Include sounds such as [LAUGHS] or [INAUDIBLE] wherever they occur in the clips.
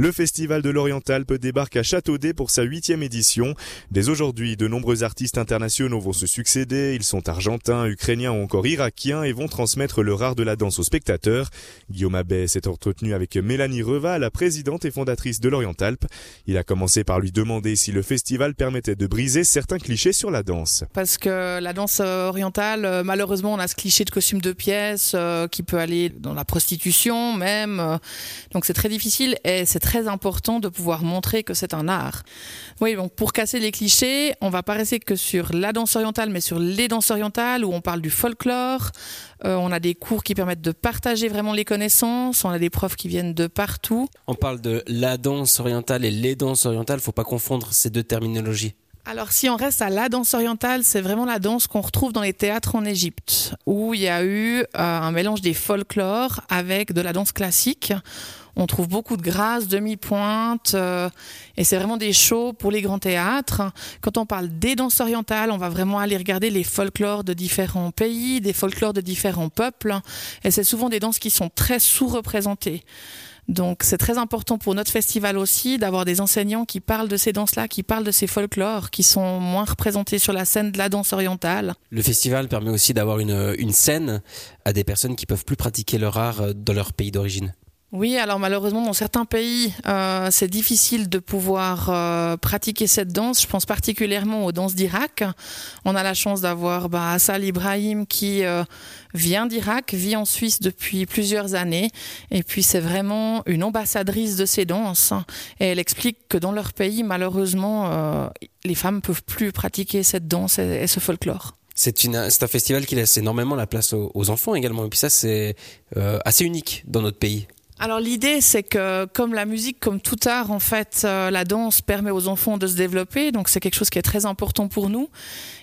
Le festival de l'Orientalpe débarque à Châteaudet pour sa huitième édition. Dès aujourd'hui, de nombreux artistes internationaux vont se succéder. Ils sont argentins, ukrainiens ou encore irakiens et vont transmettre le art de la danse aux spectateurs. Guillaume Abbé s'est entretenu avec Mélanie Reva, la présidente et fondatrice de l'Orientalpe. Il a commencé par lui demander si le festival permettait de briser certains clichés sur la danse. Parce que la danse orientale, euh, malheureusement, on a ce cliché de costume de pièce euh, qui peut aller dans la prostitution même. Euh, donc c'est très difficile et c'est très important de pouvoir montrer que c'est un art. Oui, donc pour casser les clichés, on va pas rester que sur la danse orientale, mais sur les danses orientales où on parle du folklore. Euh, on a des cours qui permettent de partager vraiment les connaissances. On a des profs qui viennent de partout. On parle de la danse orientale et les danses orientales. Faut pas confondre ces deux terminologies. Alors si on reste à la danse orientale, c'est vraiment la danse qu'on retrouve dans les théâtres en Égypte, où il y a eu euh, un mélange des folklores avec de la danse classique. On trouve beaucoup de grâce, demi-pointe, euh, et c'est vraiment des shows pour les grands théâtres. Quand on parle des danses orientales, on va vraiment aller regarder les folklores de différents pays, des folklores de différents peuples, et c'est souvent des danses qui sont très sous-représentées. Donc c'est très important pour notre festival aussi d'avoir des enseignants qui parlent de ces danses-là, qui parlent de ces folklores, qui sont moins représentés sur la scène de la danse orientale. Le festival permet aussi d'avoir une, une scène à des personnes qui peuvent plus pratiquer leur art dans leur pays d'origine. Oui, alors malheureusement, dans certains pays, euh, c'est difficile de pouvoir euh, pratiquer cette danse. Je pense particulièrement aux danses d'Irak. On a la chance d'avoir bah, Assal Ibrahim qui euh, vient d'Irak, vit en Suisse depuis plusieurs années, et puis c'est vraiment une ambassadrice de ces danses. Et elle explique que dans leur pays, malheureusement, les femmes peuvent plus pratiquer cette danse et, ce folklore. C'est un festival qui laisse énormément la place aux, aux enfants également. Et puis ça, c'est assez unique dans notre pays. Alors l'idée, c'est que comme la musique, comme tout art, en fait, euh, la danse permet aux enfants de se développer, donc c'est quelque chose qui est très important pour nous.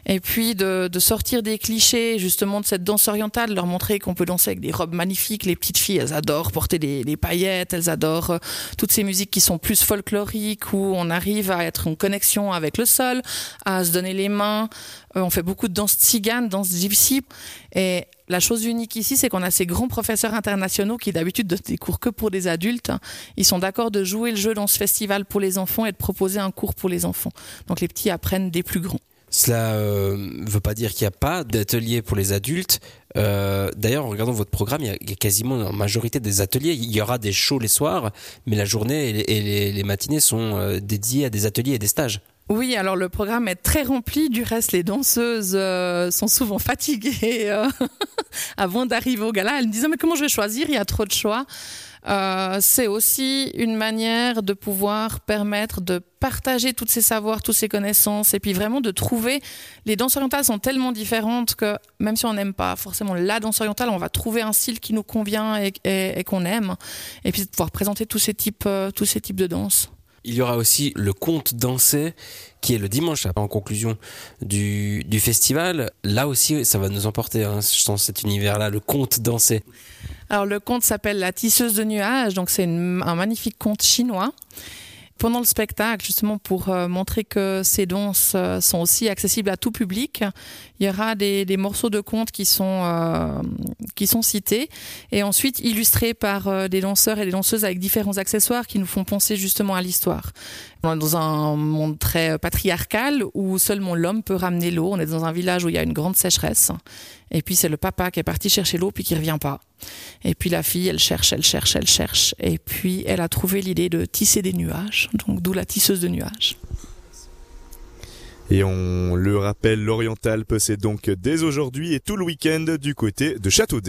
Et puis de, de sortir des clichés, justement, de cette danse orientale, leur montrer qu'on peut danser avec des robes magnifiques. Les petites filles, elles adorent porter des, paillettes, elles adorent euh, toutes ces musiques qui sont plus folkloriques, où on arrive à être en connexion avec le sol, à se donner les mains. Euh, on fait beaucoup de danse tzigane, danse gypsy. Et la chose unique ici, c'est qu'on a ces grands professeurs internationaux qui d'habitude donnent des cours que pour des adultes. Ils sont d'accord de jouer le jeu dans ce festival pour les enfants et de proposer un cours pour les enfants. Donc les petits apprennent des plus grands. Cela ne euh, veut pas dire qu'il n'y a pas d'ateliers pour les adultes. Euh, D'ailleurs, en regardant votre programme, il y, a, quasiment en majorité des ateliers. Il y aura des shows les soirs, mais la journée et les matinées sont euh, dédiées à des ateliers et des stages. Oui, alors le programme est très rempli. Du reste, les danseuses euh, sont souvent fatiguées euh, [LAUGHS] avant d'arriver au gala. Elles me disaient mais comment je vais choisir? Il y a trop de choix. Euh, c'est aussi une manière de pouvoir permettre de partager tous ces savoirs, toutes ces connaissances, et puis vraiment de trouver. Les danses orientales sont tellement différentes que même si on n'aime pas forcément la danse orientale, on va trouver un style qui nous convient et, et, et qu'on aime, et puis de pouvoir présenter tous ces types, euh, tous ces types de danses. Il y aura aussi le conte dansé qui est le dimanche en conclusion du, du festival. Là aussi, ça va nous emporter hein, dans cet univers-là, le conte dansé. Alors le conte s'appelle La tisseuse de nuages, donc c'est un magnifique conte chinois pendant le spectacle, justement pour euh, montrer que ces danses euh, sont aussi accessibles à tout public, il y aura des, des morceaux de contes qui sont euh, qui sont cités et ensuite illustrés par euh, des danseurs et des danseuses avec différents accessoires qui nous font penser justement à l'histoire. On est dans un monde très patriarcal où seulement l'homme peut ramener l'eau. On est dans un village où il y a une grande sécheresse et puis c'est le papa qui est parti chercher l'eau puis qui revient pas. Et puis la fille, elle cherche, elle cherche, elle cherche. Et puis elle a trouvé l'idée de tisser des nuages, donc d'où la tisseuse de nuages. Et on le rappelle, l'Orientalpe, c'est donc dès aujourd'hui et tout le week-end du côté de Châteaudet.